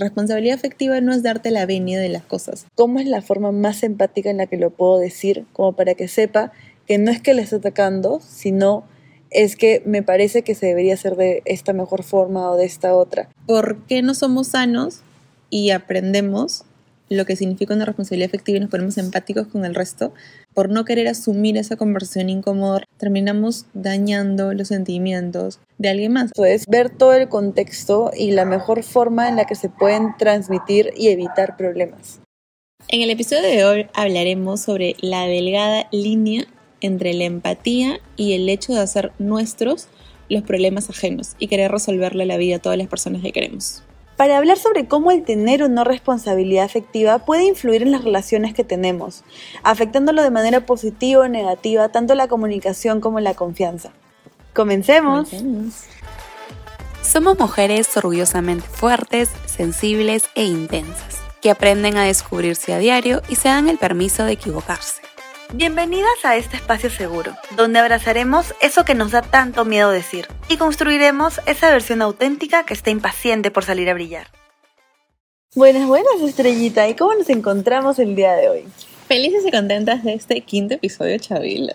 Responsabilidad afectiva no es darte la venia de las cosas. ¿Cómo es la forma más empática en la que lo puedo decir? Como para que sepa que no es que le esté atacando, sino es que me parece que se debería hacer de esta mejor forma o de esta otra. ¿Por qué no somos sanos y aprendemos lo que significa una responsabilidad efectiva y nos ponemos empáticos con el resto, por no querer asumir esa conversación incómoda, terminamos dañando los sentimientos de alguien más. Es ver todo el contexto y la mejor forma en la que se pueden transmitir y evitar problemas. En el episodio de hoy hablaremos sobre la delgada línea entre la empatía y el hecho de hacer nuestros los problemas ajenos y querer resolverle la vida a todas las personas que queremos para hablar sobre cómo el tener o no responsabilidad afectiva puede influir en las relaciones que tenemos, afectándolo de manera positiva o negativa tanto la comunicación como la confianza. Comencemos. Somos mujeres orgullosamente fuertes, sensibles e intensas, que aprenden a descubrirse a diario y se dan el permiso de equivocarse. Bienvenidas a este espacio seguro, donde abrazaremos eso que nos da tanto miedo decir y construiremos esa versión auténtica que está impaciente por salir a brillar. Buenas, buenas, estrellita. ¿Y cómo nos encontramos el día de hoy? Felices y contentas de este quinto episodio, Chavila.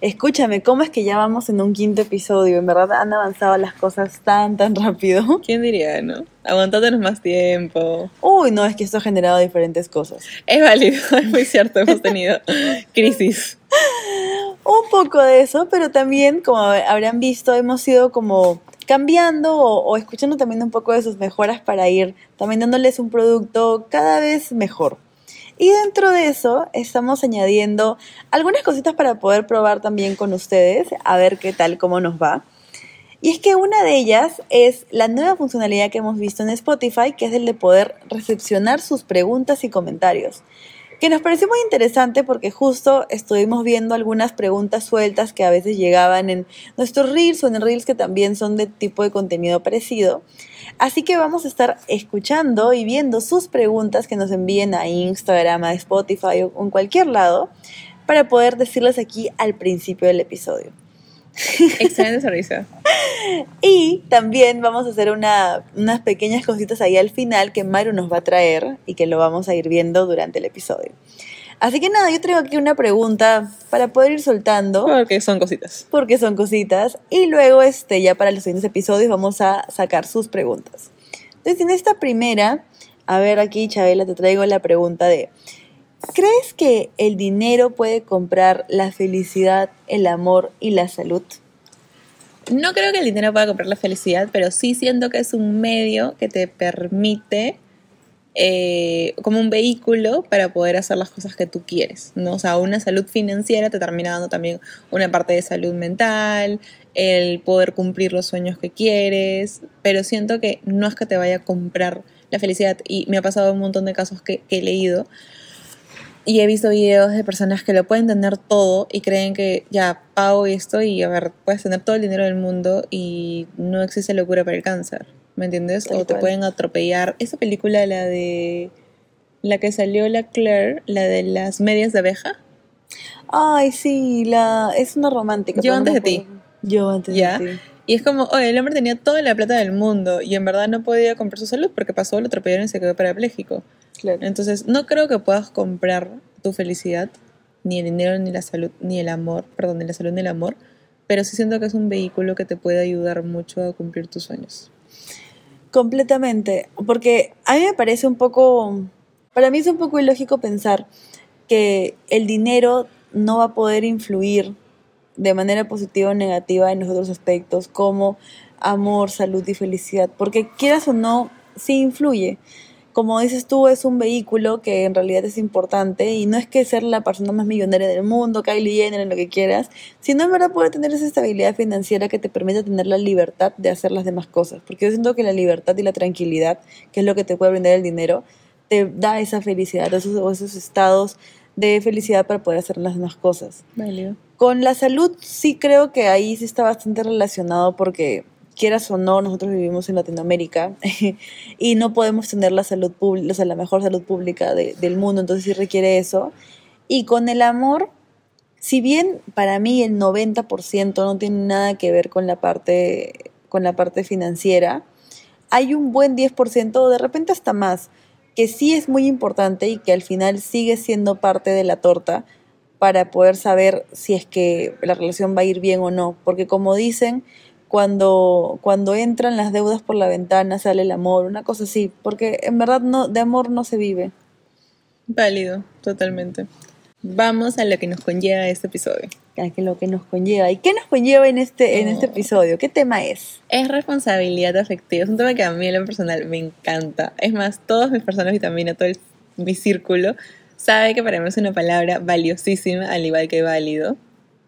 Escúchame, ¿cómo es que ya vamos en un quinto episodio? En verdad han avanzado las cosas tan, tan rápido. ¿Quién diría, no? Aguantándonos más tiempo. Uy, no, es que esto ha generado diferentes cosas. Es válido, es muy cierto, hemos tenido crisis. Un poco de eso, pero también, como habrán visto, hemos ido como cambiando o, o escuchando también un poco de sus mejoras para ir también dándoles un producto cada vez mejor. Y dentro de eso estamos añadiendo algunas cositas para poder probar también con ustedes, a ver qué tal, cómo nos va. Y es que una de ellas es la nueva funcionalidad que hemos visto en Spotify, que es el de poder recepcionar sus preguntas y comentarios que nos pareció muy interesante porque justo estuvimos viendo algunas preguntas sueltas que a veces llegaban en nuestros reels o en reels que también son de tipo de contenido parecido. Así que vamos a estar escuchando y viendo sus preguntas que nos envíen a Instagram, a Spotify o en cualquier lado para poder decirlas aquí al principio del episodio. Excelente sonrisa. y también vamos a hacer unas pequeñas cositas ahí al final que Maru nos va a traer y que lo vamos a ir viendo durante el episodio. Así que nada, yo traigo aquí una pregunta para poder ir soltando. Porque son cositas. Porque son cositas. Y luego, este, ya para los siguientes episodios vamos a sacar sus preguntas. Entonces, en esta primera, a ver aquí, Chabela, te traigo la pregunta de, ¿crees que el dinero puede comprar la felicidad, el amor y la salud? No creo que el dinero pueda comprar la felicidad, pero sí siento que es un medio que te permite eh, como un vehículo para poder hacer las cosas que tú quieres, ¿no? O sea, una salud financiera te termina dando también una parte de salud mental, el poder cumplir los sueños que quieres, pero siento que no es que te vaya a comprar la felicidad y me ha pasado un montón de casos que, que he leído y he visto videos de personas que lo pueden tener todo y creen que ya pago esto y a ver, puedes tener todo el dinero del mundo y no existe locura para el cáncer. ¿me entiendes? o te pueden atropellar. Esa película, la de la que salió la Claire, la de las medias de abeja. Ay, sí, la es una romántica. Yo antes de ti. Yo antes de ti. Y es como, oye, el hombre tenía toda la plata del mundo y en verdad no podía comprar su salud porque pasó, lo atropellaron y se quedó parapléjico. Claro. Entonces, no creo que puedas comprar tu felicidad, ni el dinero, ni la salud, ni el amor, perdón, ni la salud, ni el amor, pero sí siento que es un vehículo que te puede ayudar mucho a cumplir tus sueños. Completamente, porque a mí me parece un poco, para mí es un poco ilógico pensar que el dinero no va a poder influir de manera positiva o negativa en los otros aspectos como amor, salud y felicidad, porque quieras o no, sí influye como dices tú, es un vehículo que en realidad es importante y no es que ser la persona más millonaria del mundo, Kylie Jenner, en lo que quieras, sino en verdad poder tener esa estabilidad financiera que te permite tener la libertad de hacer las demás cosas. Porque yo siento que la libertad y la tranquilidad, que es lo que te puede brindar el dinero, te da esa felicidad, esos, esos estados de felicidad para poder hacer las demás cosas. Con la salud sí creo que ahí sí está bastante relacionado porque quieras o no, nosotros vivimos en Latinoamérica y no podemos tener la salud pública, o sea, la mejor salud pública del mundo, entonces sí requiere eso. Y con el amor, si bien para mí el 90% no tiene nada que ver con la parte, con la parte financiera, hay un buen 10% o de repente hasta más, que sí es muy importante y que al final sigue siendo parte de la torta para poder saber si es que la relación va a ir bien o no. Porque como dicen, cuando, cuando entran las deudas por la ventana sale el amor, una cosa así, porque en verdad no, de amor no se vive. Válido, totalmente. Vamos a lo que nos conlleva este episodio. A que lo que nos conlleva. ¿Y qué nos conlleva en este, en este Oh. episodio? ¿Qué tema es? Es responsabilidad afectiva. Es un tema que a mí en lo personal me encanta. Es más, todas mis personas vitamina, todo el- mi círculo, sabe que para mí es una palabra valiosísima, al igual que válido,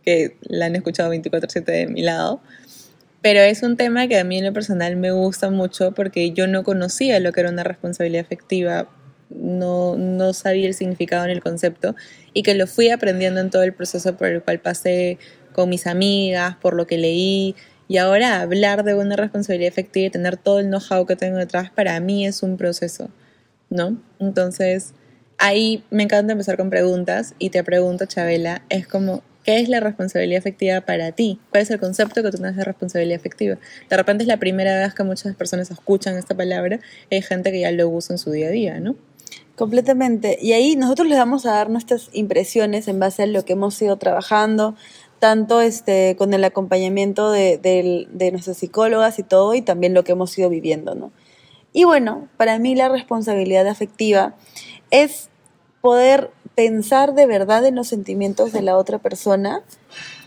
que la han escuchado 24/7 de mi lado. Pero es un tema que a mí en lo personal me gusta mucho porque yo no conocía lo que era una responsabilidad afectiva, no, no sabía el significado en el concepto y que lo fui aprendiendo en todo el proceso por el cual pasé con mis amigas, por lo que leí. Y ahora hablar de una responsabilidad efectiva y tener todo el know-how que tengo detrás, para mí es un proceso, ¿no? Entonces, ahí me encanta empezar con preguntas y te pregunto, Chabela, es como, ¿qué es la responsabilidad efectiva para ti? ¿Cuál es el concepto que tú tienes de responsabilidad efectiva? De repente es la primera vez que muchas personas escuchan esta palabra, hay gente que ya lo usa en su día a día, ¿no? Completamente. Y ahí nosotros les vamos a dar nuestras impresiones en base a lo que hemos ido trabajando, tanto este, con el acompañamiento de, del- de nuestras psicólogas y todo, y también lo que hemos ido viviendo, ¿no? Y bueno, para mí la responsabilidad afectiva es poder pensar de verdad en los sentimientos de la otra persona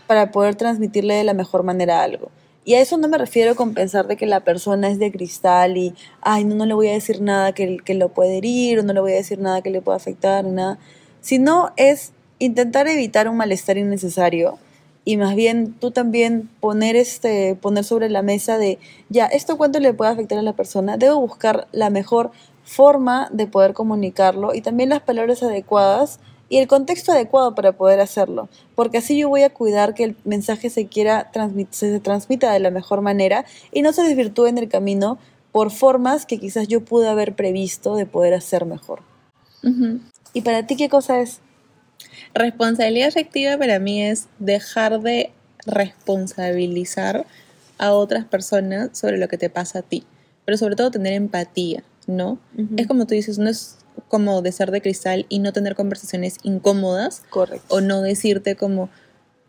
para poder transmitirle de la mejor manera algo. Y a eso no me refiero con pensar de que la persona es de cristal y, ay, no, no le voy a decir nada que, que lo puede herir o no le voy a decir nada que le pueda afectar nada, sino es intentar evitar un malestar innecesario y más bien tú también poner, este, poner sobre la mesa de, ya, ¿esto cuánto le puede afectar a la persona? Debo buscar la mejor forma de poder comunicarlo y también las palabras adecuadas y el contexto adecuado para poder hacerlo, porque así yo voy a cuidar que el mensaje se quiera se transmita de la mejor manera y no se desvirtúe en el camino por formas que quizás yo pude haber previsto de poder hacer mejor. Ujú. ¿Y para ti qué cosa es? Responsabilidad afectiva para mí es dejar de responsabilizar a otras personas sobre lo que te pasa a ti, pero sobre todo tener empatía, ¿no? Es como tú dices, no es como de ser de cristal y no tener conversaciones incómodas Correcto. o no decirte como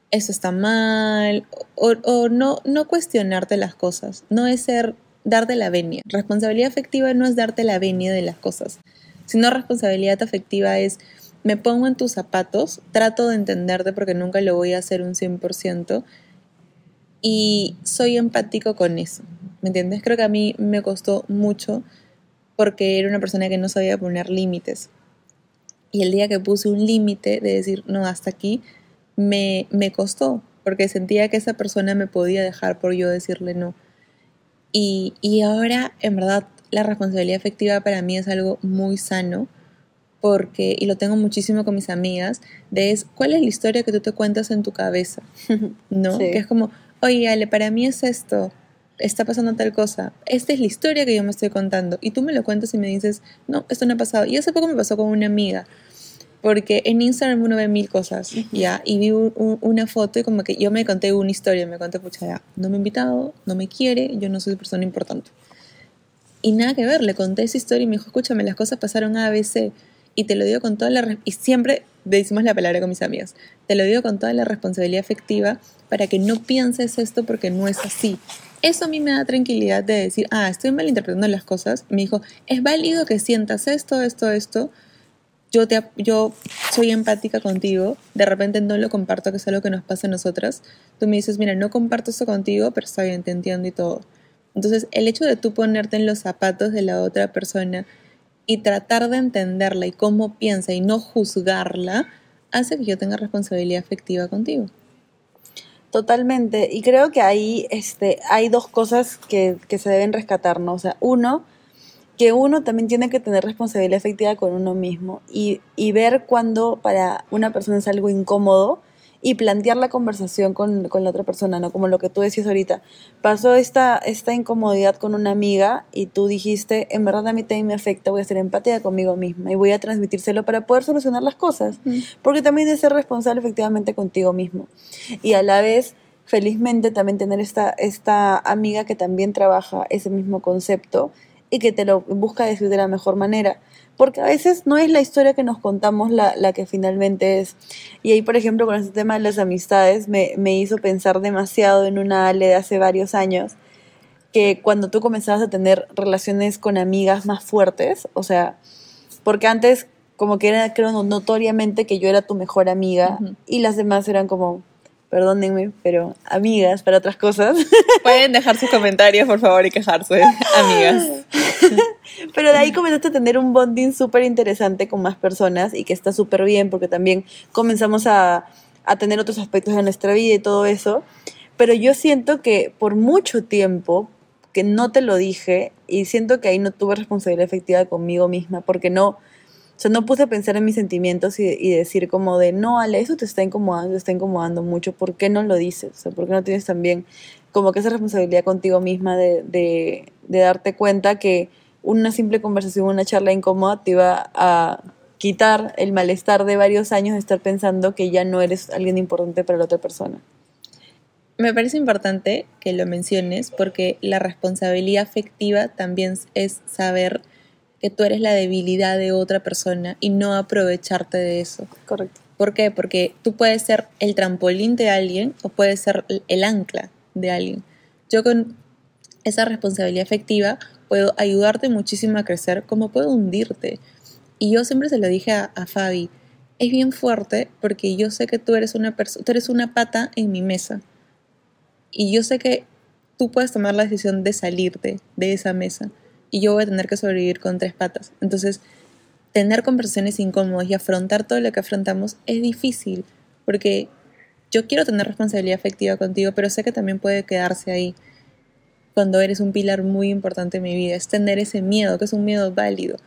eso está mal o, o no, no cuestionarte las cosas, no es ser darte la venia. Responsabilidad afectiva no es darte la venia de las cosas, sino responsabilidad afectiva es me pongo en tus zapatos, trato de entenderte porque nunca lo voy a hacer un 100% y soy empático con eso. ¿Me entiendes? Creo que a mí me costó mucho porque era una persona que no sabía poner límites. Y el día que puse un límite de decir, no, hasta aquí, me, me costó, porque sentía que esa persona me podía dejar por yo decirle no. Y, y ahora, en verdad, la responsabilidad afectiva para mí es algo muy sano, porque, y lo tengo muchísimo con mis amigas, de es, ¿cuál es la historia que tú te cuentas en tu cabeza? ¿No? Sí. Que es como, oye, Ale, para mí es esto, está pasando tal cosa, esta es la historia que yo me estoy contando, y tú me lo cuentas y me dices, no, esto no ha pasado. Y hace poco me pasó con una amiga, porque en Instagram uno ve mil cosas, ¿ya? Y vi un- un- una foto y como que yo me conté una historia, me conté, pucha, ya, no me ha invitado, no me quiere, yo no soy persona importante. Y nada que ver, le conté esa historia y me dijo, escúchame, las cosas pasaron A, B, C. Y te lo digo con toda la... Y siempre decimos la palabra con mis amigas. Te lo digo con toda la responsabilidad afectiva para que no pienses esto porque no es así. Eso a mí me da tranquilidad de decir, ah, estoy malinterpretando las cosas. Me dijo, es válido que sientas esto, esto, esto. Yo, te, yo soy empática contigo. De repente no lo comparto, que es algo que nos pasa a nosotras. Tú me dices, mira, no comparto esto contigo, pero está bien, y todo. Entonces, el hecho de tú ponerte en los zapatos de la otra persona y tratar de entenderla y cómo piensa y no juzgarla, hace que yo tenga responsabilidad afectiva contigo. Totalmente. Y creo que ahí este, hay dos cosas que, que se deben rescatar, ¿no? O sea, uno, que uno también tiene que tener responsabilidad efectiva con uno mismo y, y ver cuando para una persona es algo incómodo y plantear la conversación con, con la otra persona, ¿no? Como lo que tú decías ahorita. Pasó esta, esta incomodidad con una amiga y tú dijiste, en verdad a mí también me afecta, voy a ser empática conmigo misma y voy a transmitírselo para poder solucionar las cosas. Porque también es ser responsable efectivamente contigo mismo. Y a la vez felizmente también tener esta, esta amiga que también trabaja ese mismo concepto y que te lo busca decir de la mejor manera. Porque a veces no es la historia que nos contamos la, la que finalmente es. Y ahí, por ejemplo, con este tema de las amistades, me, me hizo pensar demasiado en una Ale de hace varios años, que cuando tú comenzabas a tener relaciones con amigas más fuertes, o sea, porque antes como que era, creo, notoriamente que yo era tu mejor amiga y las demás eran como, perdónenme, pero amigas para otras cosas. Pueden dejar sus comentarios, por favor, y quejarse, amigas. Pero de ahí comenzaste a tener un bonding súper interesante con más personas y que está súper bien porque también comenzamos a, a tener otros aspectos de nuestra vida y todo eso. Pero yo siento que por mucho tiempo que no te lo dije y siento que ahí no tuve responsabilidad efectiva conmigo misma porque no, o sea, no puse a pensar en mis sentimientos y, decir como de, no, Ale, eso te está incomodando, te está incomodando mucho, ¿por qué no lo dices? O sea, ¿por qué no tienes también como esa responsabilidad contigo misma de, de, de darte cuenta que una simple conversación, una charla incómoda te iba a quitar el malestar de varios años de estar pensando que ya no eres alguien importante para la otra persona. Me parece importante que lo menciones porque la responsabilidad afectiva también es saber que tú eres la debilidad de otra persona y no aprovecharte de eso. Correcto. ¿Por qué? Porque tú puedes ser el trampolín de alguien o puedes ser el ancla de alguien. Yo con esa responsabilidad afectiva puedo ayudarte muchísimo a crecer como puedo hundirte. Y yo siempre se lo dije a, a Fabi, es bien fuerte porque yo sé que tú eres una persona, tú eres una pata en mi mesa. Y yo sé que tú puedes tomar la decisión de salirte de esa mesa y yo voy a tener que sobrevivir con tres patas. Entonces, tener conversaciones incómodas y afrontar todo lo que afrontamos es difícil porque yo quiero tener responsabilidad afectiva contigo, pero sé que también puede quedarse ahí cuando eres un pilar muy importante en mi vida. Es tener ese miedo, que es un miedo válido,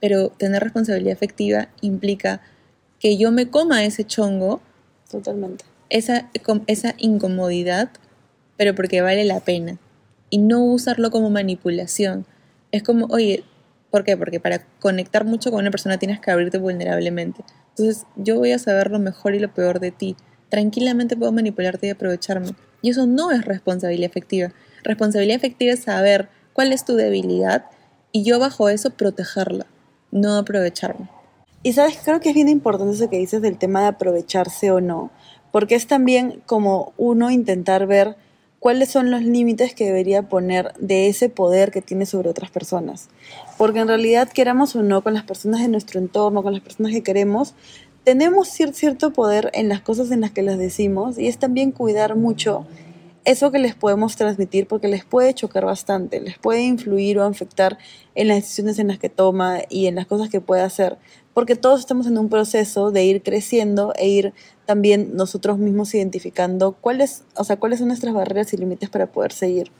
pero tener responsabilidad afectiva implica que yo me coma ese chongo, Totalmente. esa, esa incomodidad, pero porque vale la pena. Y no usarlo como manipulación. Es como, oye, ¿por qué? Porque para conectar mucho con una persona tienes que abrirte vulnerablemente. Entonces, yo voy a saber lo mejor y lo peor de ti. Tranquilamente puedo manipularte y aprovecharme. Y eso no es responsabilidad efectiva. Responsabilidad efectiva es saber cuál es tu debilidad y yo bajo eso protegerla, no aprovecharme. Y sabes, creo que es bien importante eso que dices del tema de aprovecharse o no, porque es también como uno intentar ver cuáles son los límites que debería poner de ese poder que tiene sobre otras personas. Porque en realidad, queramos o no, con las personas de nuestro entorno, con las personas que queremos, tenemos cier- cierto poder en las cosas en las que las decimos y es también cuidar mucho eso que les podemos transmitir porque les puede chocar bastante, les puede influir o afectar en las decisiones en las que toma y en las cosas que puede hacer, porque todos estamos en un proceso de ir creciendo e ir también nosotros mismos identificando cuáles, o sea, cuáles son nuestras barreras y límites para poder seguir.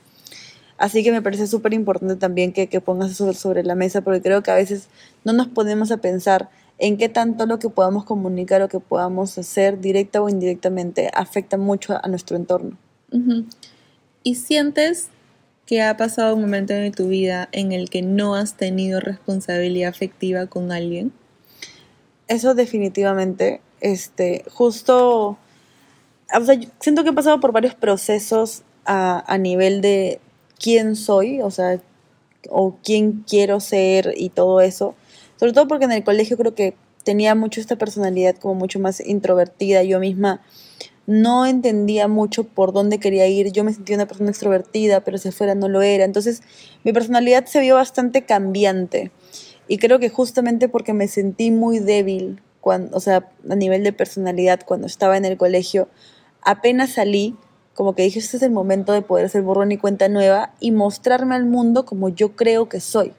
Así que me parece súper importante también que, que pongas eso sobre la mesa, porque creo que a veces no nos ponemos a pensar en qué tanto lo que podamos comunicar o que podamos hacer, directa o indirectamente, afecta mucho a nuestro entorno. ¿Y sientes que ha pasado un momento en tu vida en el que no has tenido responsabilidad afectiva con alguien? Eso definitivamente, este, justo, o sea, siento que he pasado por varios procesos a, a nivel de quién soy, o sea, o quién quiero ser y todo eso. Sobre todo porque en el colegio creo que tenía mucho esta personalidad como mucho más introvertida. Yo misma no entendía mucho por dónde quería ir. Yo me sentía una persona extrovertida, pero si afuera no lo era. Entonces mi personalidad se vio bastante cambiante. Y creo que justamente porque me sentí muy débil, o sea, a nivel de personalidad, cuando estaba en el colegio, apenas salí, como que dije, este es el momento de poder hacer borrón y cuenta nueva y mostrarme al mundo como yo creo que soy.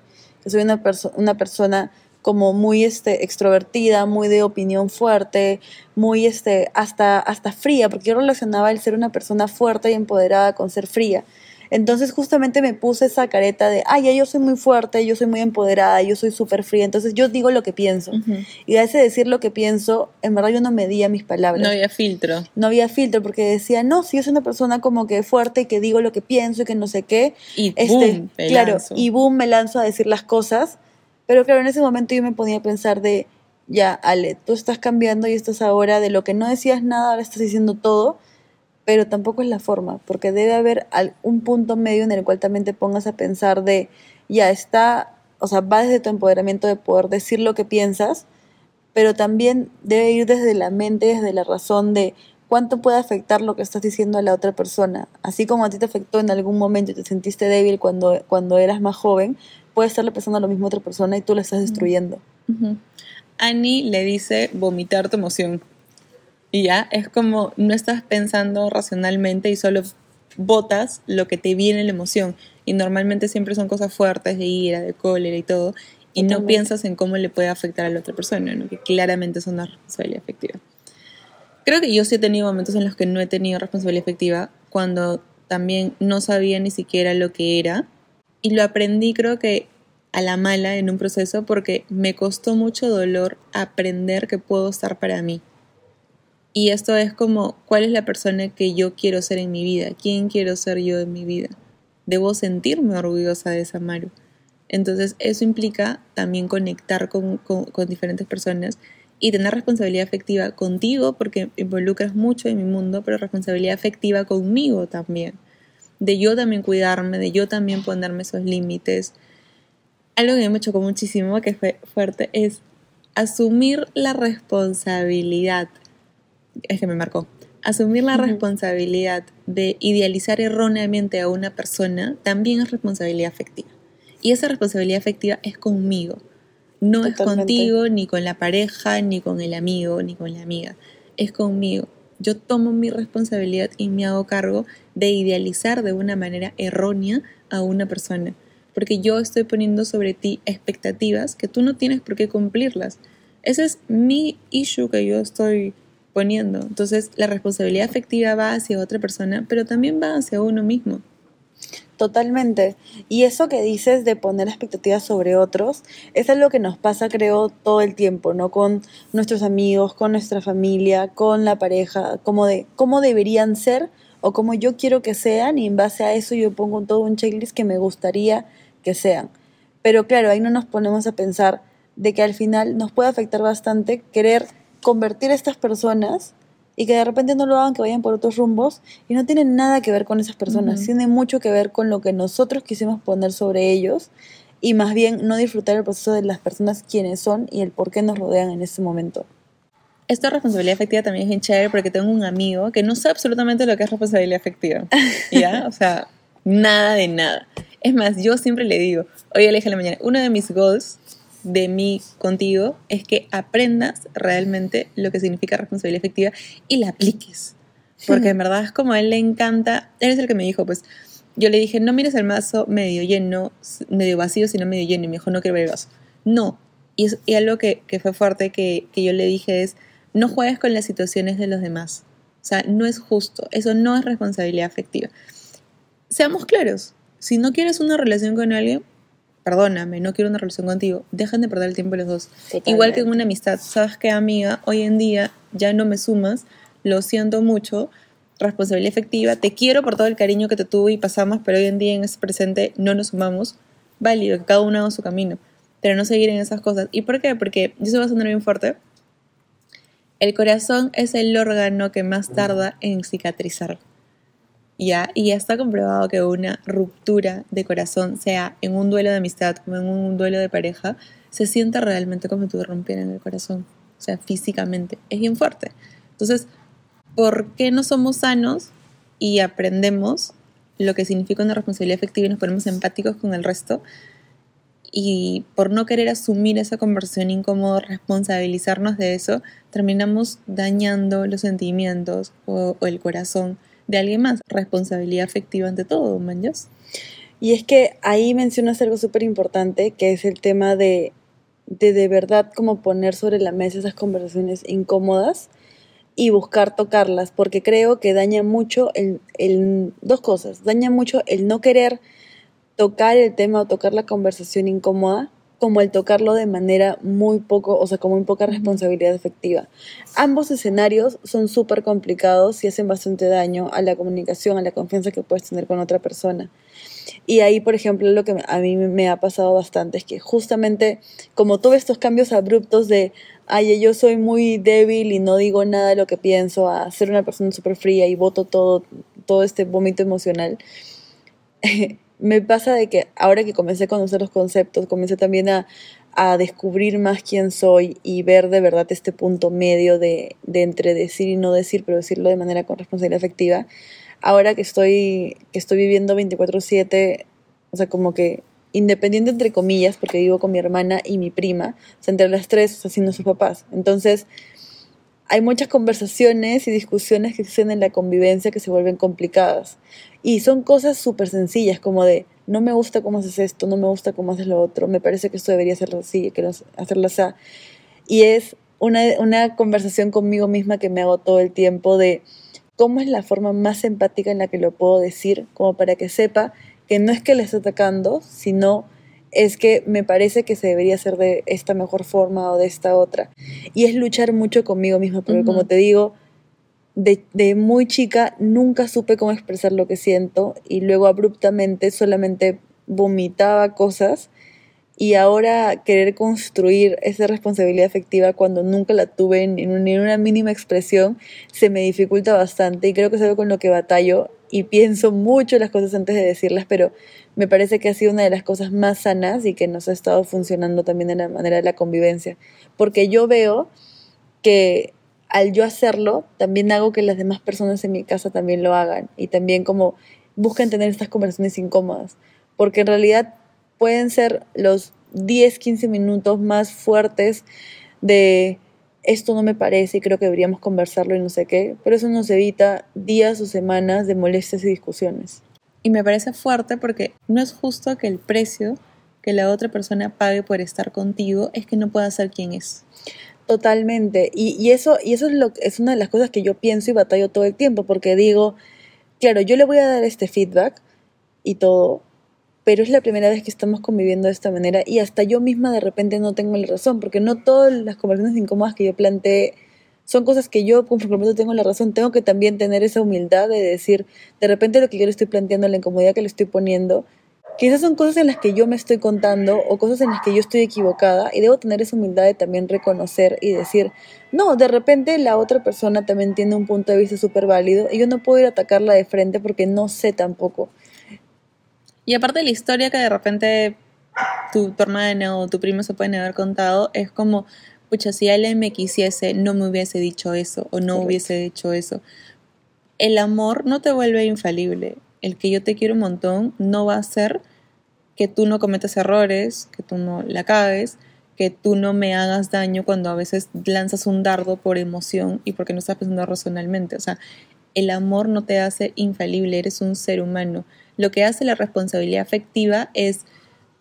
Que soy una, perso una persona como muy este, extrovertida, muy de opinión fuerte, muy este, hasta, hasta fría, porque yo relacionaba el ser una persona fuerte y empoderada con ser fría. Entonces justamente me puse esa careta de, ay, ya yo soy muy fuerte, yo soy muy empoderada, yo soy súper fría, entonces yo digo lo que pienso. Y a ese decir lo que pienso, en verdad yo no medía mis palabras. No había filtro. No había filtro porque decía, no, si yo soy una persona como que fuerte y que digo lo que pienso y que no sé qué. Y Este, boom, me claro, lanzo. y boom, me lanzo a decir las cosas. Pero claro, en ese momento yo me ponía a pensar de, ya, Ale, tú estás cambiando y estás ahora de lo que no decías nada, ahora estás diciendo todo. Pero tampoco es la forma, porque debe haber un punto medio en el cual también te pongas a pensar de, ya está, o sea, va desde tu empoderamiento de poder decir lo que piensas, pero también debe ir desde la mente, desde la razón de cuánto puede afectar lo que estás diciendo a la otra persona. Así como a ti te afectó en algún momento y te sentiste débil cuando, cuando eras más joven, puede estarle pasando lo mismo a otra persona y tú la estás destruyendo. Annie le dice vomitar tu emoción. Y ya, es como no estás pensando racionalmente y solo botas lo que te viene la emoción. Y normalmente siempre son cosas fuertes, de ira, de cólera y todo. Y no piensas en cómo le puede afectar a la otra persona, ¿no? que claramente es una responsabilidad efectiva. Creo que yo sí he tenido momentos en los que no he tenido responsabilidad efectiva, cuando también no sabía ni siquiera lo que era. Y lo aprendí creo que a la mala en un proceso porque me costó mucho dolor aprender que puedo estar para mí. Y esto es como, ¿cuál es la persona que yo quiero ser en mi vida? ¿Quién quiero ser yo en mi vida? Debo sentirme orgullosa de esa Maru. Entonces, eso implica también conectar con, diferentes personas y tener responsabilidad afectiva contigo, porque involucras mucho en mi mundo, pero responsabilidad afectiva conmigo también. De yo también cuidarme, de yo también ponerme esos límites. Algo que me chocó muchísimo, que fue fuerte, es asumir la responsabilidad es que me marcó. Asumir la responsabilidad de idealizar erróneamente a una persona también es responsabilidad afectiva. Y esa responsabilidad afectiva es conmigo. No es contigo, ni con la pareja, ni con el amigo, ni con la amiga. Es conmigo. Yo tomo mi responsabilidad y me hago cargo de idealizar de una manera errónea a una persona. Porque yo estoy poniendo sobre ti expectativas que tú no tienes por qué cumplirlas. Ese es mi issue que yo estoy poniendo. Entonces, la responsabilidad afectiva va hacia otra persona, pero también va hacia uno mismo. Totalmente. Y eso que dices de poner expectativas sobre otros, es algo que nos pasa, creo, todo el tiempo, ¿no? Con nuestros amigos, con nuestra familia, con la pareja, como de cómo deberían ser o cómo yo quiero que sean, y en base a eso yo pongo todo un checklist que me gustaría que sean. Pero claro, ahí no nos ponemos a pensar de que al final nos puede afectar bastante querer convertir a estas personas y que de repente no lo hagan, que vayan por otros rumbos y no tienen nada que ver con esas personas, tiene mucho que ver con lo que nosotros quisimos poner sobre ellos y más bien no disfrutar el proceso de las personas quienes son y el por qué nos rodean en ese momento. Esta responsabilidad afectiva también es bien chévere porque tengo un amigo que no sabe absolutamente lo que es responsabilidad afectiva. ¿Ya? O sea, nada de nada. Es más, yo siempre le digo, hoy le dije a la mañana, uno de mis goals de mí contigo es que aprendas realmente lo que significa responsabilidad efectiva y la apliques. Porque en verdad es como a él le encanta, él es el que me dijo, pues yo le dije, no mires el vaso medio lleno, medio vacío, sino medio lleno. Y me dijo, no quiero ver el vaso. No. Y, es, algo que, que, fue fuerte que, que yo le dije es, no juegues con las situaciones de los demás. O sea, no es justo. Eso no es responsabilidad afectiva. Seamos claros. Si no quieres una relación con alguien, perdóname, no quiero una relación contigo, dejan de perder el tiempo los dos. Igual que en una amistad, sabes que amiga, hoy en día ya no me sumas, lo siento mucho, responsabilidad efectiva, te quiero por todo el cariño que te tuve y pasamos, pero hoy en día en ese presente no nos sumamos, válido, que cada uno haga su camino, pero no seguir en esas cosas. ¿Y por qué? Porque yo se va a sonar bien fuerte. El corazón es el órgano que más tarda en cicatrizar. ¿Ya? Y ya está comprobado que una ruptura de corazón, sea en un duelo de amistad como en un duelo de pareja, se siente realmente como si te rompieran el corazón, o sea, físicamente. Es bien fuerte. Entonces, ¿por qué no somos sanos y aprendemos lo que significa una responsabilidad efectiva y nos ponemos empáticos con el resto? Y por no querer asumir esa conversación incómoda, responsabilizarnos de eso, terminamos dañando los sentimientos o el corazón de alguien más. Responsabilidad afectiva ante todo, manjas. Y es que ahí mencionas algo súper importante, que es el tema de, de de verdad como poner sobre la mesa esas conversaciones incómodas y buscar tocarlas, porque creo que daña mucho el, el, dos cosas, daña mucho el no querer tocar el tema o tocar la conversación incómoda como el tocarlo de manera muy poco, o sea, con muy poca responsabilidad efectiva. Ambos escenarios son súper complicados y hacen bastante daño a la comunicación, a la confianza que puedes tener con otra persona. Y ahí, por ejemplo, lo que a mí me ha pasado bastante es que justamente como tuve estos cambios abruptos de, ay, yo soy muy débil y no digo nada de lo que pienso, a ser una persona súper fría y voto todo, todo este vómito emocional, me pasa de que ahora que comencé a conocer los conceptos, comencé también a, a descubrir más quién soy y ver de verdad este punto medio de, de entre decir y no decir, pero decirlo de manera con responsabilidad efectiva. Ahora que estoy, que estoy viviendo 24/7, o sea, como que independiente entre comillas, porque vivo con mi hermana y mi prima, o sea, entre las tres, o sea, sus papás. Entonces, hay muchas conversaciones y discusiones que existen en la convivencia que se vuelven complicadas. Y son cosas súper sencillas, como de, no me gusta cómo haces esto, no me gusta cómo haces lo otro, me parece que esto debería hacerlo así, que hacerlo así. Y es una, una conversación conmigo misma que me hago todo el tiempo de cómo es la forma más empática en la que lo puedo decir, como para que sepa que no es que le esté atacando, sino es que me parece que se debería hacer de esta mejor forma o de esta otra. Y es luchar mucho conmigo misma, porque como te digo, de, de, muy chica nunca supe cómo expresar lo que siento y luego abruptamente solamente vomitaba cosas y ahora querer construir esa responsabilidad afectiva cuando nunca la tuve en, en, una mínima expresión se me dificulta bastante y creo que es algo con lo que batallo y pienso mucho las cosas antes de decirlas, pero me parece que ha sido una de las cosas más sanas y que nos ha estado funcionando también en la manera de la convivencia, porque yo veo que al yo hacerlo, también hago que las demás personas en mi casa también lo hagan y también como buscan tener estas conversaciones incómodas, porque en realidad pueden ser los 10, 15 minutos más fuertes de esto no me parece y creo que deberíamos conversarlo y no sé qué, pero eso nos evita días o semanas de molestias y discusiones. Y me parece fuerte porque no es justo que el precio que la otra persona pague por estar contigo es que no pueda ser quien es. Totalmente. Y, y, eso, y eso es, lo, es una de las cosas que yo pienso y batallo todo el tiempo, porque digo, claro, yo le voy a dar este feedback y todo, pero es la primera vez que estamos conviviendo de esta manera y hasta yo misma de repente no tengo la razón, porque no todas las conversaciones incómodas que yo planteé son cosas que yo completo tengo la razón, tengo que también tener esa humildad de decir, de repente lo que yo le estoy planteando, la incomodidad que le estoy poniendo, quizás son cosas en las que yo me estoy contando o cosas en las que yo estoy equivocada y debo tener esa humildad de también reconocer y decir, no, de repente la otra persona también tiene un punto de vista súper válido y yo no puedo ir a atacarla de frente porque no sé tampoco. Y aparte la historia que de repente tu, tu hermana o tu primo se pueden haber contado, es como, pucha, si él me quisiese, no me hubiese dicho eso o no hubiese dicho eso. El amor no te vuelve infalible. El que yo te quiero un montón no va a ser que tú no cometas errores, que tú no la cagues, que tú no me hagas daño cuando a veces lanzas un dardo por emoción y porque no estás pensando racionalmente. O sea, el amor no te hace infalible, eres un ser humano lo que hace la responsabilidad afectiva es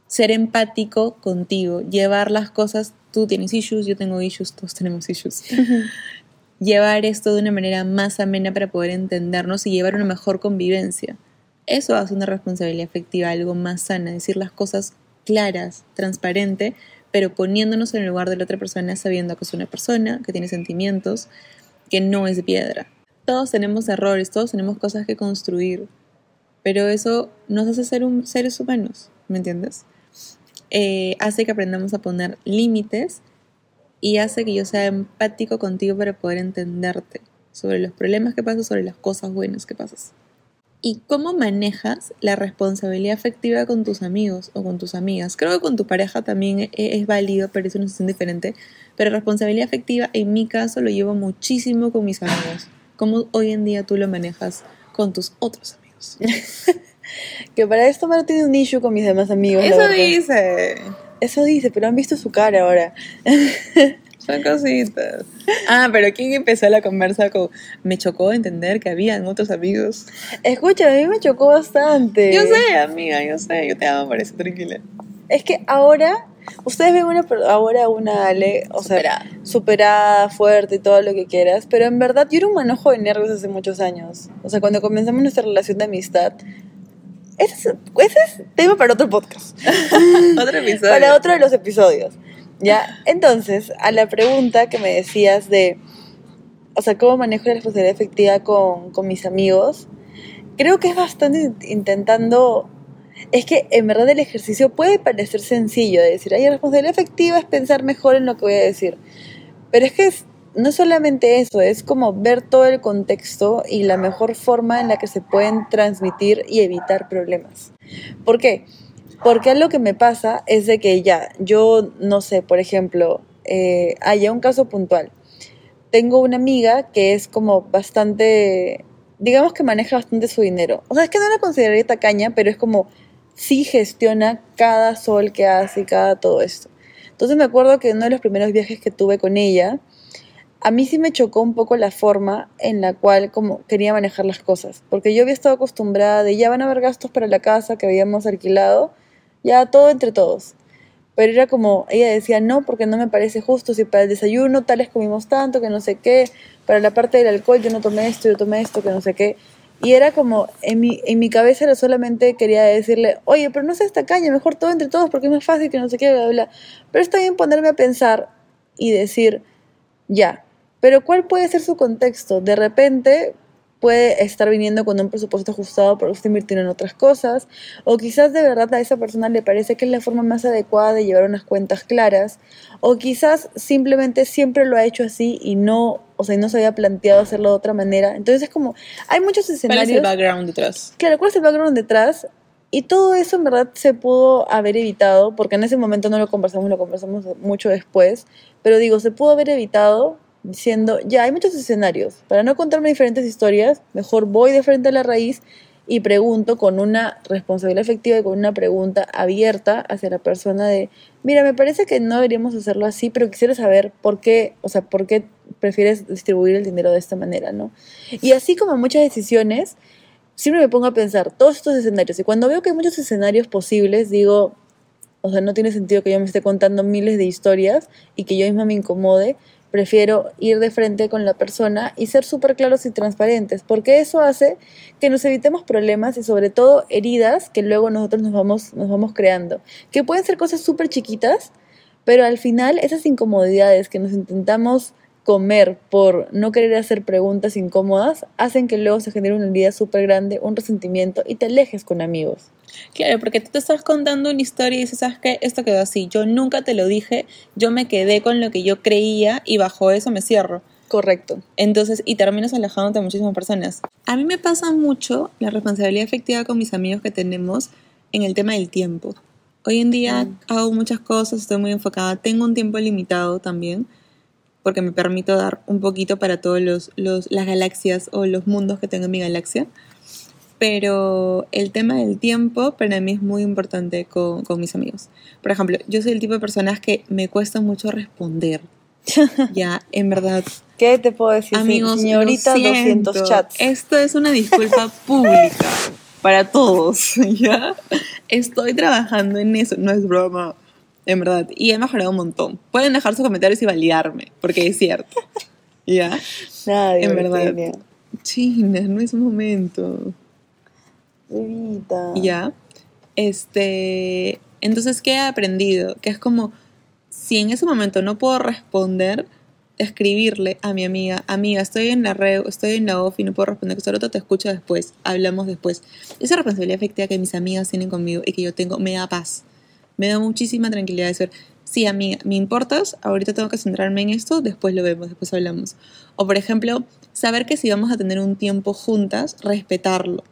ser empático contigo, llevar las cosas, tú tienes issues, yo tengo issues, todos tenemos issues. llevar esto de una manera más amena para poder entendernos y llevar una mejor convivencia. Eso hace una responsabilidad afectiva algo más sana, decir las cosas claras, transparente, pero poniéndonos en el lugar de la otra persona, sabiendo que es una persona, que tiene sentimientos, que no es piedra. Todos tenemos errores, todos tenemos cosas que construir, pero eso nos hace ser un, seres humanos, ¿me entiendes? Eh, hace que aprendamos a poner límites y hace que yo sea empático contigo para poder entenderte sobre los problemas que pasas, sobre las cosas buenas que pasas. ¿Y cómo manejas la responsabilidad afectiva con tus amigos o con tus amigas? Creo que con tu pareja también e, es, válido, pero es una situación diferente. Pero responsabilidad afectiva, en mi caso, lo llevo muchísimo con mis amigos. ¿Cómo hoy en día tú lo manejas con tus otros amigos? que para esto Maro tiene un issue con mis demás amigos. Eso dice. Eso dice, pero han visto su cara ahora. Son cositas. Ah, pero ¿quién empezó la conversa con... Me chocó entender que habían otros amigos. Escucha, a mí me chocó bastante. Yo sé, amiga, yo sé. Yo te amo por eso, tranquila. Es que ahora Ustedes ven una, ahora una Ale, o sea, superada. fuerte y todo lo que quieras, pero en verdad yo era un manojo de nervios hace muchos años. O sea, cuando comenzamos nuestra relación de amistad, ese es, ese es tema para otro podcast. Otro episodio. para otro de los episodios. ¿Ya? Entonces, a la pregunta que me decías de, o sea, ¿cómo manejo la responsabilidad efectiva con, con mis amigos? Creo que es bastante in- intentando... Es que en verdad el ejercicio puede parecer sencillo de decir, ay, responsabilidad efectiva es pensar mejor en lo que voy a decir. Pero es que es- no solamente eso, es como ver todo el contexto y la mejor forma en la que se pueden transmitir y evitar problemas. ¿Por qué? Porque algo que me pasa es de que ya, yo no sé, por ejemplo, eh, haya un caso puntual. Tengo una amiga que es como bastante, digamos que maneja bastante su dinero. O sea, es que no la consideraría tacaña, pero es como sí gestiona cada sol que hace y cada todo esto. Entonces me acuerdo que uno de los primeros viajes que tuve con ella, a mí sí me chocó un poco la forma en la cual como quería manejar las cosas, porque yo había estado acostumbrada de ya van a haber gastos para la casa que habíamos alquilado, ya todo entre todos. Pero era como, ella decía, no, porque no me parece justo, si para el desayuno tales comimos tanto, que no sé qué, para la parte del alcohol yo no tomé esto, yo tomé esto, que no sé qué. Y era como, en mi, en mi cabeza era solamente quería decirle, oye, pero no seas tacaña, mejor todo entre todos porque es más fácil que no sé qué, bla, bla. Pero está bien ponerme a pensar y decir, ya, pero ¿cuál puede ser su contexto? De repente puede estar viniendo con un presupuesto ajustado porque está invirtiendo en otras cosas, o quizás de verdad a esa persona le parece que es la forma más adecuada de llevar unas cuentas claras, o quizás simplemente siempre lo ha hecho así y no, o sea, no se había planteado hacerlo de otra manera. Entonces es como, hay muchos ¿Cuál es escenarios. el background detrás? Claro, ¿cuál es el background detrás? Y todo eso en verdad se pudo haber evitado, porque en ese momento no lo conversamos, lo conversamos mucho después, pero digo, se pudo haber evitado diciendo, ya hay muchos escenarios, para no contarme diferentes historias, mejor voy de frente a la raíz y pregunto con una responsabilidad efectiva y con una pregunta abierta hacia la persona de, mira, me parece que no deberíamos hacerlo así, pero quisiera saber por qué, o sea, por qué prefieres distribuir el dinero de esta manera, ¿no? Y así como muchas decisiones, siempre me pongo a pensar todos estos escenarios. Y cuando veo que hay muchos escenarios posibles, digo, o sea, no tiene sentido que yo me esté contando miles de historias y que yo misma me incomode. Prefiero ir de frente con la persona y ser súper claros y transparentes, porque eso hace que nos evitemos problemas y sobre todo heridas que luego nosotros nos vamos, nos vamos creando. Que pueden ser cosas súper chiquitas, pero al final esas incomodidades que nos intentamos comer por no querer hacer preguntas incómodas hacen que luego se genere una herida súper grande, un resentimiento y te alejes con amigos. Claro, porque tú te estás contando una historia y dices, ¿sabes qué? Esto quedó así. Yo nunca te lo dije, yo me quedé con lo que yo creía y bajo eso me cierro. Correcto. Entonces, y terminas alejándote de muchísimas personas. A mí me pasa mucho la responsabilidad efectiva con mis amigos que tenemos en el tema del tiempo. Hoy en día Mm. hago muchas cosas, estoy muy enfocada, tengo un tiempo limitado también, porque me permito dar un poquito para todos los, los, las galaxias o los mundos que tengo en mi galaxia. Pero el tema del tiempo para mí es muy importante con, con mis amigos. Por ejemplo, yo soy el tipo de personas que me cuesta mucho responder. ya, en verdad, ¿Qué te puedo decir? Amigos, señorita, lo siento. 200 chats. Esto es una disculpa pública para todos, ¿ya? Estoy trabajando en eso, no es broma, en verdad. Y he mejorado un montón. Pueden dejar sus comentarios y validarme, porque es cierto, ¿ya? Nadie, en verdad. China, no es momento, Bebita. ¿ya? Este, entonces, ¿qué he aprendido? Que es como, si en ese momento no puedo responder, escribirle a mi amiga, amiga, estoy en la red, estoy en la off y no puedo responder, que solo te escucho después, hablamos después. Esa responsabilidad efectiva que mis amigas tienen conmigo y que yo tengo me da paz, me da muchísima tranquilidad de ser, sí, amiga, me importas, ahorita tengo que centrarme en esto, después lo vemos, después hablamos. O por ejemplo, saber que si vamos a tener un tiempo juntas, respetarlo,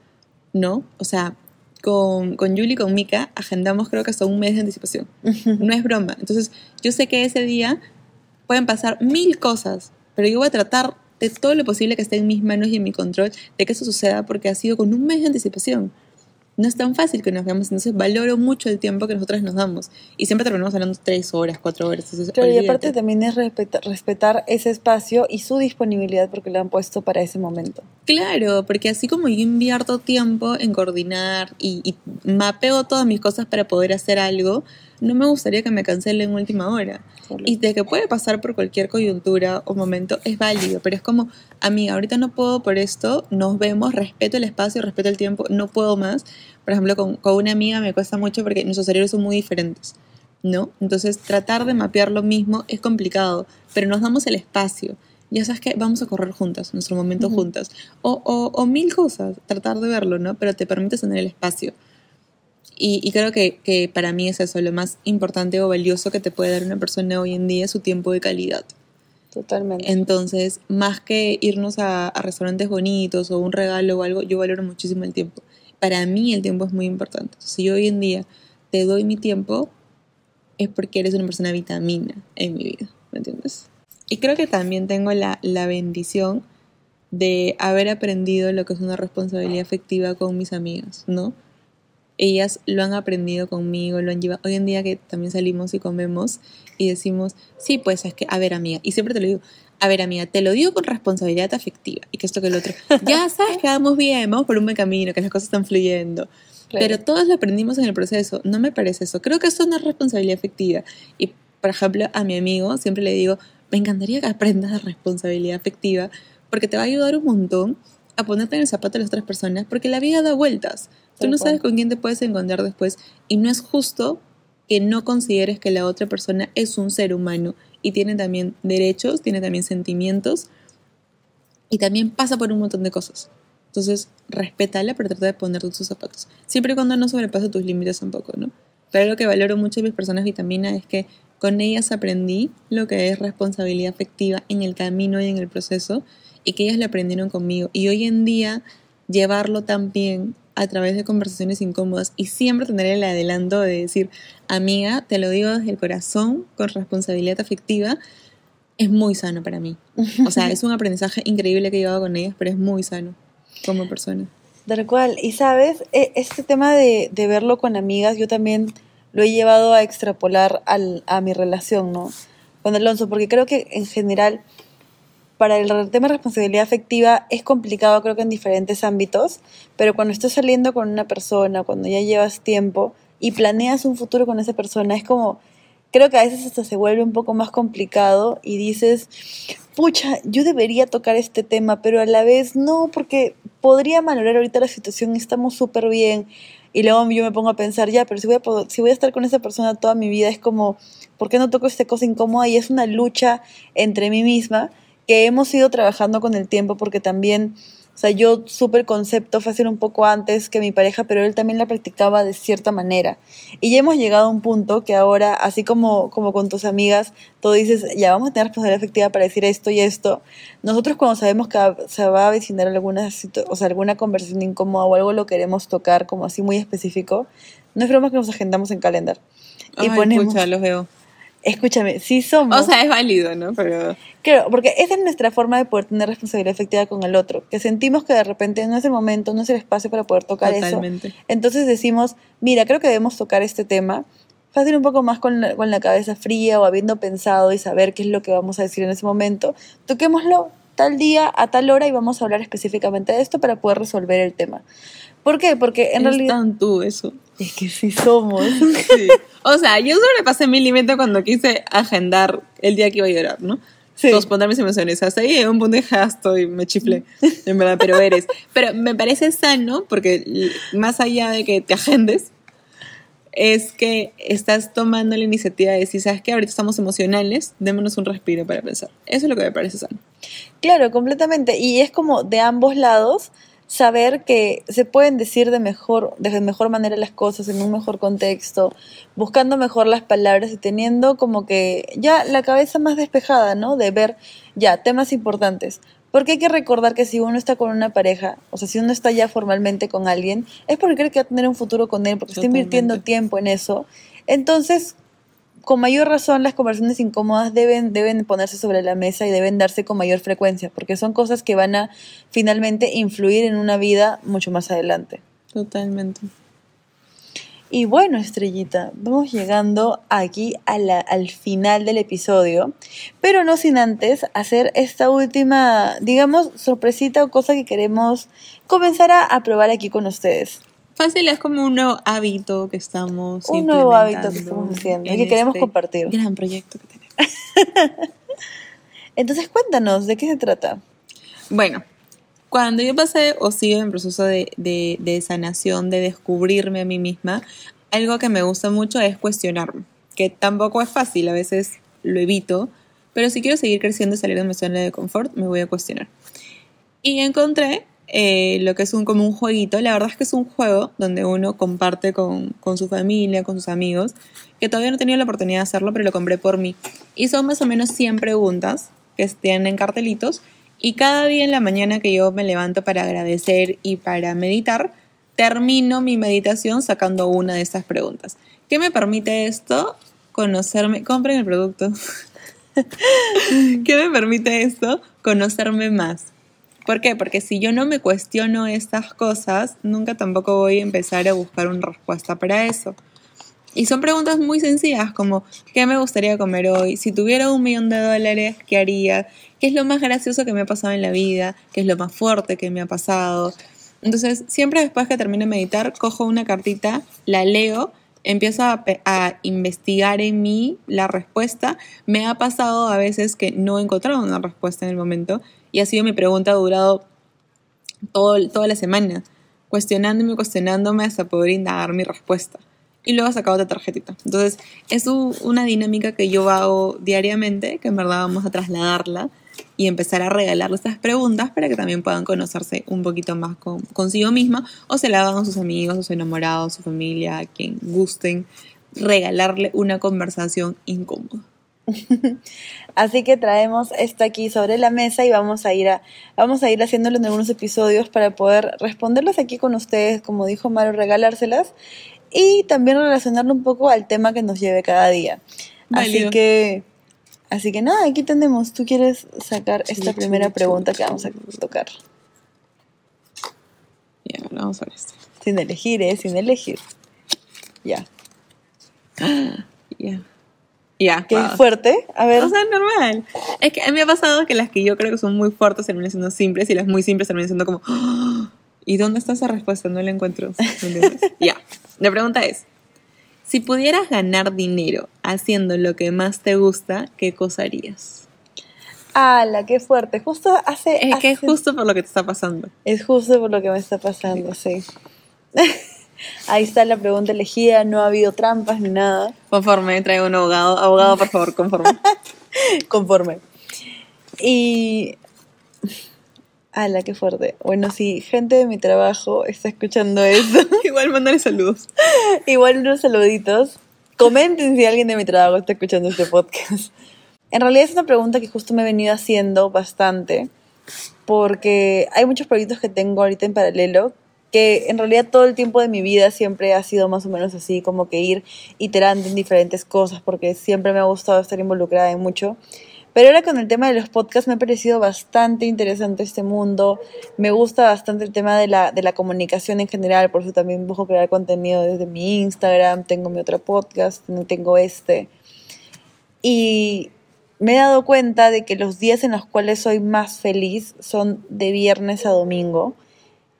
¿no? O sea, con, con Julie con Mika agendamos creo que hasta un mes de anticipación. No es broma. Entonces, yo sé que ese día pueden pasar mil cosas, pero yo voy a tratar de todo lo posible que esté en mis manos y en mi control de que eso suceda porque ha sido con un mes de anticipación. No es tan fácil que nos veamos, entonces valoro mucho el tiempo que nosotras nos damos. Y siempre terminamos hablando tres horas, cuatro horas. Entonces, Claro, y olvídate. aparte también es respeta- respetar ese espacio y su disponibilidad porque lo han puesto para ese momento. Claro, porque así como yo invierto tiempo en coordinar y, y mapeo todas mis cosas para poder hacer algo, no me gustaría que me cancelen en última hora. Y de que puede pasar por cualquier coyuntura o momento es válido, pero es como, amiga, ahorita no puedo por esto, nos vemos, respeto el espacio, respeto el tiempo, no puedo más, Por ejemplo, con, con una amiga me cuesta mucho porque nuestros cerebros son muy diferentes, ¿no? Entonces, tratar de mapear lo mismo es complicado, pero nos damos el espacio. Ya sabes que vamos a correr juntas, nuestro momento Ujú. juntas. O, o, o mil cosas, tratar de verlo, ¿no? Pero te permites tener el espacio. Y, y creo que, que para mí es eso, lo más importante o valioso que te puede dar una persona hoy en día es su tiempo de calidad. Totalmente. Entonces, más que irnos a, a restaurantes bonitos o un regalo o algo, yo valoro muchísimo el tiempo. Para mí el tiempo es muy importante. Si yo hoy en día te doy mi tiempo, es porque eres una persona vitamina en mi vida, ¿me entiendes? Y creo que también tengo la, la bendición de haber aprendido lo que es una responsabilidad afectiva con mis amigas, ¿no? Ellas lo han aprendido conmigo, lo han llevado. Hoy en día que también salimos y comemos y decimos, sí, pues es que, a ver, amiga, y siempre te lo digo, a ver, amiga, te lo digo con responsabilidad afectiva y que esto que el otro. Ya sabes que vamos bien, vamos por un buen camino, que las cosas están fluyendo. Claro. Pero todos lo aprendimos en el proceso. No me parece eso. Creo que eso no es responsabilidad afectiva. Y, por ejemplo, a mi amigo siempre le digo, me encantaría que aprendas de responsabilidad afectiva porque te va a ayudar un montón a ponerte en el zapato de las otras personas porque la vida da vueltas. Tú no sabes con quién te puedes encontrar después y no es justo que no consideres que la otra persona es un ser humano y tiene también derechos, tiene también sentimientos y también pasa por un montón de cosas. Entonces, respétala, pero trata de ponerte sus zapatos. Siempre cuando no sobrepase tus límites tampoco, ¿no? Pero lo que valoro mucho de mis personas vitamina es que con ellas aprendí lo que es responsabilidad afectiva en el camino y en el proceso y que ellas lo aprendieron conmigo. Y hoy en día, llevarlo también a través de conversaciones incómodas y siempre tener el adelanto de decir, amiga, te lo digo desde el corazón, con responsabilidad afectiva, es muy sano para mí. O sea, es un aprendizaje increíble que he llevado con ellas, pero es muy sano como persona. Tal cual. Y sabes, E- este tema de, de verlo con amigas, yo también lo he llevado a extrapolar al, a mi relación, ¿no? Con Alonso, porque creo que en general, para el tema de responsabilidad afectiva es complicado, creo que en diferentes ámbitos, pero cuando estás saliendo con una persona, cuando ya llevas tiempo y planeas un futuro con esa persona, es como, creo que a veces hasta se vuelve un poco más complicado y dices, pucha, yo debería tocar este tema, pero a la vez no, porque podría valorar ahorita la situación, estamos súper bien. Y luego yo me pongo a pensar, ya, pero si voy a, si voy a estar con esa persona toda mi vida, es como, ¿por qué no toco esta cosa incómoda? Y es una lucha entre mí misma que hemos ido trabajando con el tiempo, porque también, o sea, yo supe el concepto fácil un poco antes que mi pareja, pero él también la practicaba de cierta manera. Y ya hemos llegado a un punto que ahora, así como, como con tus amigas, tú dices, ya vamos a tener responsabilidad efectiva para decir esto y esto. Nosotros cuando sabemos que se va a avecinar alguna, o sea, alguna conversación incómoda o algo lo queremos tocar como así muy específico, no es broma que nos agendamos en calendar. Y Ay, ponemos, pucha, los veo. Escúchame, sí somos. O sea, es válido, ¿no? Pero Claro, porque esa es nuestra forma de poder tener responsabilidad efectiva con el otro, que sentimos que de repente no es el momento, no es el espacio para poder tocar eso. totalmente. Entonces decimos, mira, creo que debemos tocar este tema. Fácil un poco más con la, con la cabeza fría o habiendo pensado y saber qué es lo que vamos a decir en ese momento. Toquémoslo tal día, a tal hora y vamos a hablar específicamente de esto para poder resolver el tema. ¿Por qué? Porque en es realidad... tan tú eso. Es que sí somos. Sí. O sea, yo sobrepasé mi límite cuando quise agendar el día que iba a llorar, ¿no? Sí. Postponer mis emociones. Hasta ahí a un punto de gasto y me chiflé. En verdad, pero eres. Pero me parece sano porque más allá de que te agendes, es que estás tomando la iniciativa de decir, ¿sabes qué? Ahorita estamos emocionales, démonos un respiro para pensar. Eso es lo que me parece sano. Claro, completamente. Y es como de ambos lados saber que se pueden decir de mejor, de mejor manera las cosas, en un mejor contexto, buscando mejor las palabras y teniendo como que ya la cabeza más despejada, ¿no? De ver ya temas importantes. Porque hay que recordar que si uno está con una pareja, o sea, si uno está ya formalmente con alguien, es porque cree que va a tener un futuro con él, porque está invirtiendo tiempo en eso. Entonces, con mayor razón las conversaciones incómodas deben, deben ponerse sobre la mesa y deben darse con mayor frecuencia, porque son cosas que van a finalmente influir en una vida mucho más adelante. Totalmente. Y bueno, Estrellita, vamos llegando aquí a la- al final del episodio, pero no sin antes hacer esta última, digamos, sorpresita o cosa que queremos comenzar a, a probar aquí con ustedes. Fácil, es como un nuevo hábito que estamos Un nuevo hábito que estamos haciendo y que queremos este compartir. Gran proyecto que tenemos. Entonces cuéntanos, ¿de qué se trata? Bueno, Cuando yo pasé o sigo en proceso de, de, de sanación, de descubrirme a mí misma, algo que me gusta mucho es cuestionarme, que tampoco es fácil, a veces lo evito, pero si quiero seguir creciendo y salir de mi zona de confort, me voy a cuestionar. Y encontré eh, lo que es un, como un jueguito. La verdad es que es un juego donde uno comparte con, con, su familia, con sus amigos, que todavía no he tenido la oportunidad de hacerlo, pero lo compré por mí. Y son más o menos 100 preguntas que estén en cartelitos. Y cada día en la mañana que yo me levanto para agradecer y para meditar, termino mi meditación sacando una de estas preguntas. ¿Qué me permite esto? Conocerme. Compren el producto. ¿Qué me permite esto? Conocerme más. ¿Por qué? Porque si yo no me cuestiono estas cosas, nunca tampoco voy a empezar a buscar una respuesta para eso. Y son preguntas muy sencillas como ¿qué me gustaría comer hoy? Si tuviera un millón de dólares, ¿qué haría? ¿Qué es lo más gracioso que me ha pasado en la vida? ¿Qué es lo más fuerte que me ha pasado? Entonces, siempre después que termine de meditar, cojo una cartita, la leo empiezo a, a, investigar en mí la respuesta. Me ha pasado a veces que no he encontrado una respuesta en el momento y ha sido mi pregunta, ha durado todo, toda la semana, cuestionándome, cuestionándome hasta poder indagar mi respuesta. Y luego he sacado otra tarjetita. Entonces, es una dinámica que yo hago diariamente, que en verdad vamos a trasladarla y empezar a regalarle estas preguntas para que también puedan conocerse un poquito más con, consigo misma o se la hagan a sus amigos, sus enamorados, su familia, a quien gusten, regalarle una conversación incómoda. Así que traemos esto aquí sobre la mesa y vamos a ir a, vamos a ir haciéndolo en algunos episodios para poder responderlos aquí con ustedes, como dijo Mario, regalárselas y también relacionarlo un poco al tema que nos lleve cada día. Así que Así que nada, aquí tenemos. ¿Tú quieres sacar esta primera pregunta que vamos a tocar? Ya, vamos a ver esto. Sin elegir, ¿eh? Sin elegir. Ya. Ya. Ya. Qué fuerte. A ver. O sea, normal. Es que a mí me ha pasado que las que yo creo que son muy fuertes terminan siendo simples y las muy simples terminan siendo como. ¿Y dónde está esa respuesta? No la encuentro. ya. La pregunta es: si pudieras ganar dinero haciendo lo que más te gusta, ¿qué cosa harías? ¡Hala, qué fuerte! Justo hace... Es que es justo por lo que te está pasando. Es justo por lo que me está pasando, sí. Ahí está la pregunta elegida, no ha habido trampas ni nada. Conforme, traigo un abogado. Abogado, por favor, conforme. conforme. Y ¡Hala, qué fuerte! Bueno, si gente de mi trabajo está escuchando esto. Igual mandale saludos. Igual unos saluditos. Comenten si alguien de mi trabajo está escuchando este podcast. En realidad es una pregunta que justo me he venido haciendo bastante. Porque hay muchos proyectos que tengo ahorita en paralelo. Que en realidad todo el tiempo de mi vida siempre ha sido más o menos así, como que ir iterando en diferentes cosas, porque siempre me ha gustado estar involucrada en mucho. Pero ahora con el tema de los podcasts me ha parecido bastante interesante este mundo. Me gusta bastante el tema de la, de la comunicación en general, por eso también busco crear contenido desde mi Instagram, tengo mi otro podcast, tengo este. Y me he dado cuenta de que los días en los cuales soy más feliz son de viernes a domingo,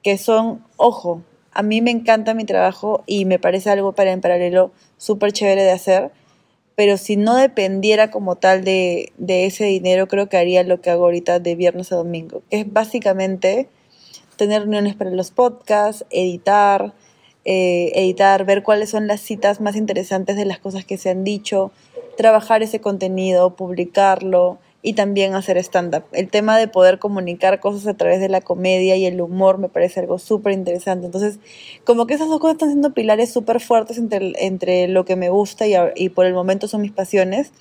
que son, ojo, a mí me encanta mi trabajo y me parece algo para en paralelo súper chévere de hacer pero si no dependiera como tal de, de, ese dinero, creo que haría lo que hago ahorita de viernes a domingo, que es básicamente tener reuniones para los podcasts, editar, eh, editar, ver cuáles son las citas más interesantes de las cosas que se han dicho, trabajar ese contenido, publicarlo, y también hacer stand-up. El tema de poder comunicar cosas a través de la comedia y el humor me parece algo súper interesante. Entonces, como que esas dos cosas están siendo pilares súper fuertes entre, entre lo que me gusta y, y por el momento son mis pasiones.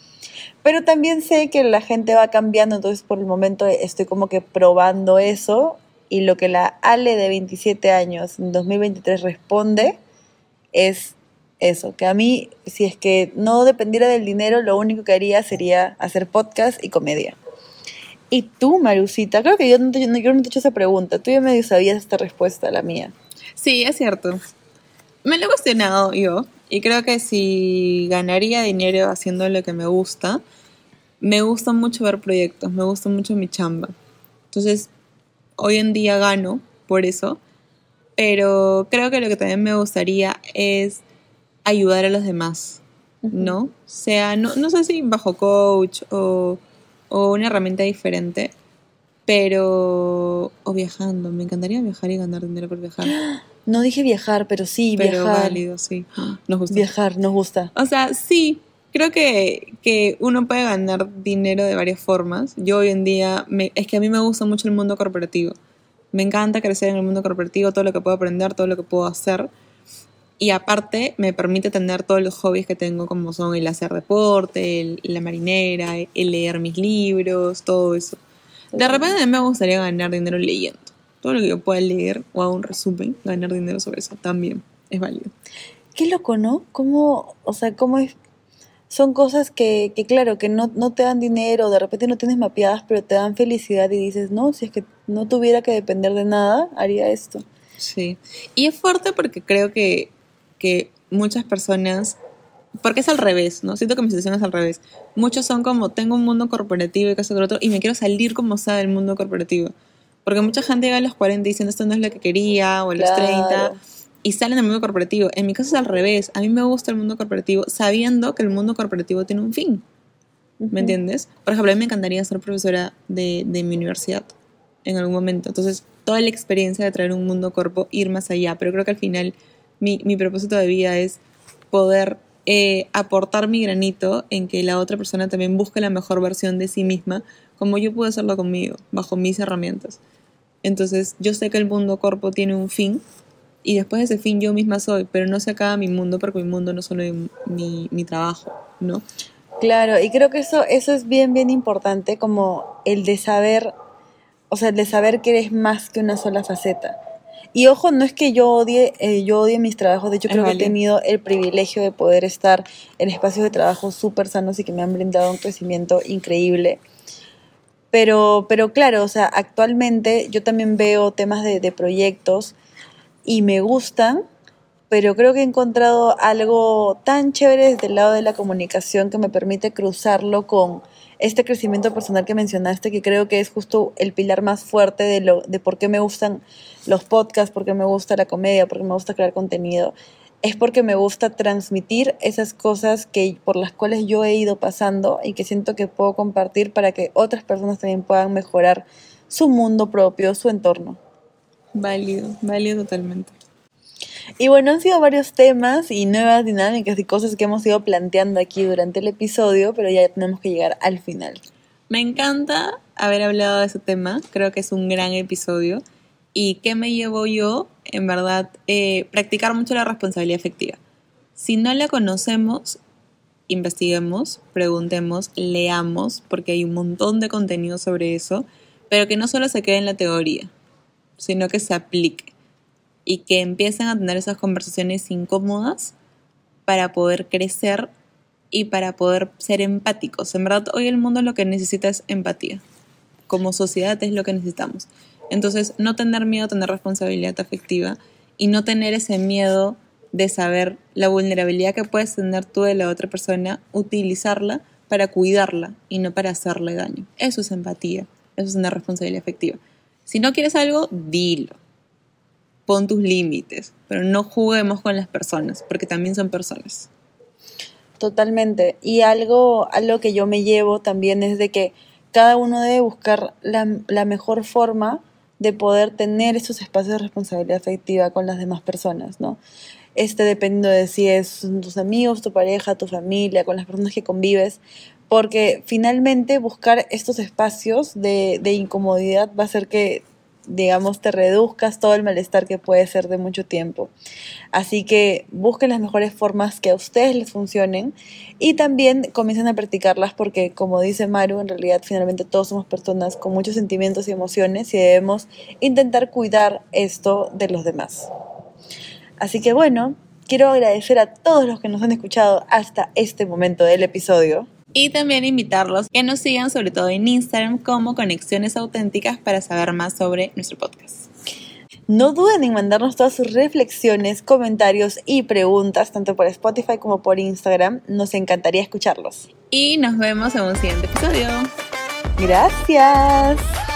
Pero también sé que la gente va cambiando, entonces por el momento estoy como que probando eso y lo que la Ale de 27 años en 2023 responde es eso, que a mí, si es que no dependiera del dinero, lo único que haría sería hacer podcast y comedia. Y tú, Marucita, creo que yo no te, yo no te he hecho esa pregunta, tú ya medio sabías esta respuesta, la mía. Sí, es cierto. Me lo he cuestionado yo, y creo que si ganaría dinero haciendo lo que me gusta, me gusta mucho ver proyectos, me gusta mucho mi chamba. Entonces, hoy en día gano por eso, pero creo que lo que también me gustaría es ayudar a los demás, ¿no? Sea, no, no sé si bajo coach o, o una herramienta diferente, Pero. O viajando. Me encantaría viajar y ganar dinero por viajar. No dije viajar, pero sí, Pero viajar. válido, sí. Nos gusta. Viajar, nos gusta. O sea, sí, creo que, que uno puede ganar dinero de varias formas. Yo hoy en día, me- es que a mí me gusta mucho el mundo corporativo. Me encanta crecer en el mundo corporativo, todo lo que puedo aprender, todo lo que puedo hacer. Y aparte me permite tener todos los hobbies que tengo, como son el hacer deporte, el- la marinera, el leer mis libros, todo eso. De repente a mí me gustaría ganar dinero leyendo. Todo lo que yo pueda leer o hago un resumen, ganar dinero sobre eso también es válido. Qué loco, ¿no? ¿Cómo, o sea, cómo es? Son cosas que, que claro, que no, no te dan dinero, de repente no tienes mapeadas, pero te dan felicidad y dices, no, si es que no tuviera que depender de nada, haría esto. Sí. Y es fuerte porque creo que, que muchas personas, porque es al revés, ¿no? Siento que mi situación es al revés. Muchos son como, tengo un mundo corporativo y que otro, y me quiero salir como sea del mundo corporativo. Porque mucha gente llega a los 40 diciendo esto no es lo que quería, o a los Claro. 30, y salen del mundo corporativo. En mi caso es al revés. A mí me gusta el mundo corporativo sabiendo que el mundo corporativo tiene un fin. ¿Me entiendes? Por ejemplo, a mí me encantaría ser profesora de, de mi universidad en algún momento. Entonces, toda la experiencia de traer un mundo corpo, ir más allá. Pero creo que al final mi, mi propósito de vida es poder eh, aportar mi granito en que la otra persona también busque la mejor versión de sí misma, como yo pude hacerlo conmigo, bajo mis herramientas. Entonces, yo sé que el mundo corpo tiene un fin y después de ese fin yo misma soy, pero no se acaba mi mundo porque mi mundo no solo es mi, mi trabajo, ¿no? Claro, y creo que eso, eso es bien, bien importante, como el de saber, o sea, el de saber que eres más que una sola faceta. Y ojo, no es que yo odie, eh, yo odie mis trabajos, de hecho Es creo que he tenido el privilegio de poder estar en espacios de trabajo súper sanos y que me han brindado un crecimiento increíble. Pero, pero claro, o sea, actualmente yo también veo temas de, de proyectos y me gustan, pero creo que he encontrado algo tan chévere desde el lado de la comunicación que me permite cruzarlo con este crecimiento personal que mencionaste, que creo que es justo el pilar más fuerte de, lo, de por qué me gustan los podcasts, por qué me gusta la comedia, por qué me gusta crear contenido. Es porque me gusta transmitir esas cosas que, por las cuales yo he ido pasando y que siento que puedo compartir para que otras personas también puedan mejorar su mundo propio, su entorno. Válido, válido totalmente. Y bueno, han sido varios temas y nuevas dinámicas y cosas que hemos ido planteando aquí durante el episodio, pero ya tenemos que llegar al final. Me encanta haber hablado de ese tema, creo que es un gran episodio. ¿Y qué me llevo yo? En verdad, eh, practicar mucho la responsabilidad afectiva. Si no la conocemos, investiguemos, preguntemos, leamos, porque hay un montón de contenido sobre eso, pero que no solo se quede en la teoría, sino que se aplique y que empiecen a tener esas conversaciones incómodas para poder crecer y para poder ser empáticos. En verdad, hoy el mundo lo que necesita es empatía. Como sociedad es lo que necesitamos. Entonces, no tener miedo a tener responsabilidad afectiva y no tener ese miedo de saber la vulnerabilidad que puedes tener tú de la otra persona, utilizarla para cuidarla y no para hacerle daño. Eso es empatía, eso es tener responsabilidad afectiva. Si no quieres algo, dilo. Pon tus límites, pero no juguemos con las personas, porque también son personas. Totalmente. Y algo, algo que yo me llevo también es de que cada uno debe buscar la, mejor forma de poder tener esos espacios de responsabilidad afectiva con las demás personas, ¿no? Este dependiendo de si es tus amigos, tu pareja, tu familia, con las personas que convives, porque finalmente buscar estos espacios de, de incomodidad va a hacer que, digamos, te reduzcas todo el malestar que puede ser de mucho tiempo. Así que busquen las mejores formas que a ustedes les funcionen y también comiencen a practicarlas porque, como dice Maru, en realidad finalmente todos somos personas con muchos sentimientos y emociones y debemos intentar cuidar esto de los demás. Así que bueno, quiero agradecer a todos los que nos han escuchado hasta este momento del episodio. Y también invitarlos que nos sigan sobre todo en Instagram como Conexiones Auténticas para saber más sobre nuestro podcast. No duden en mandarnos todas sus reflexiones, comentarios y preguntas, tanto por Spotify como por Instagram. Nos encantaría escucharlos. Y nos vemos en un siguiente episodio. Gracias.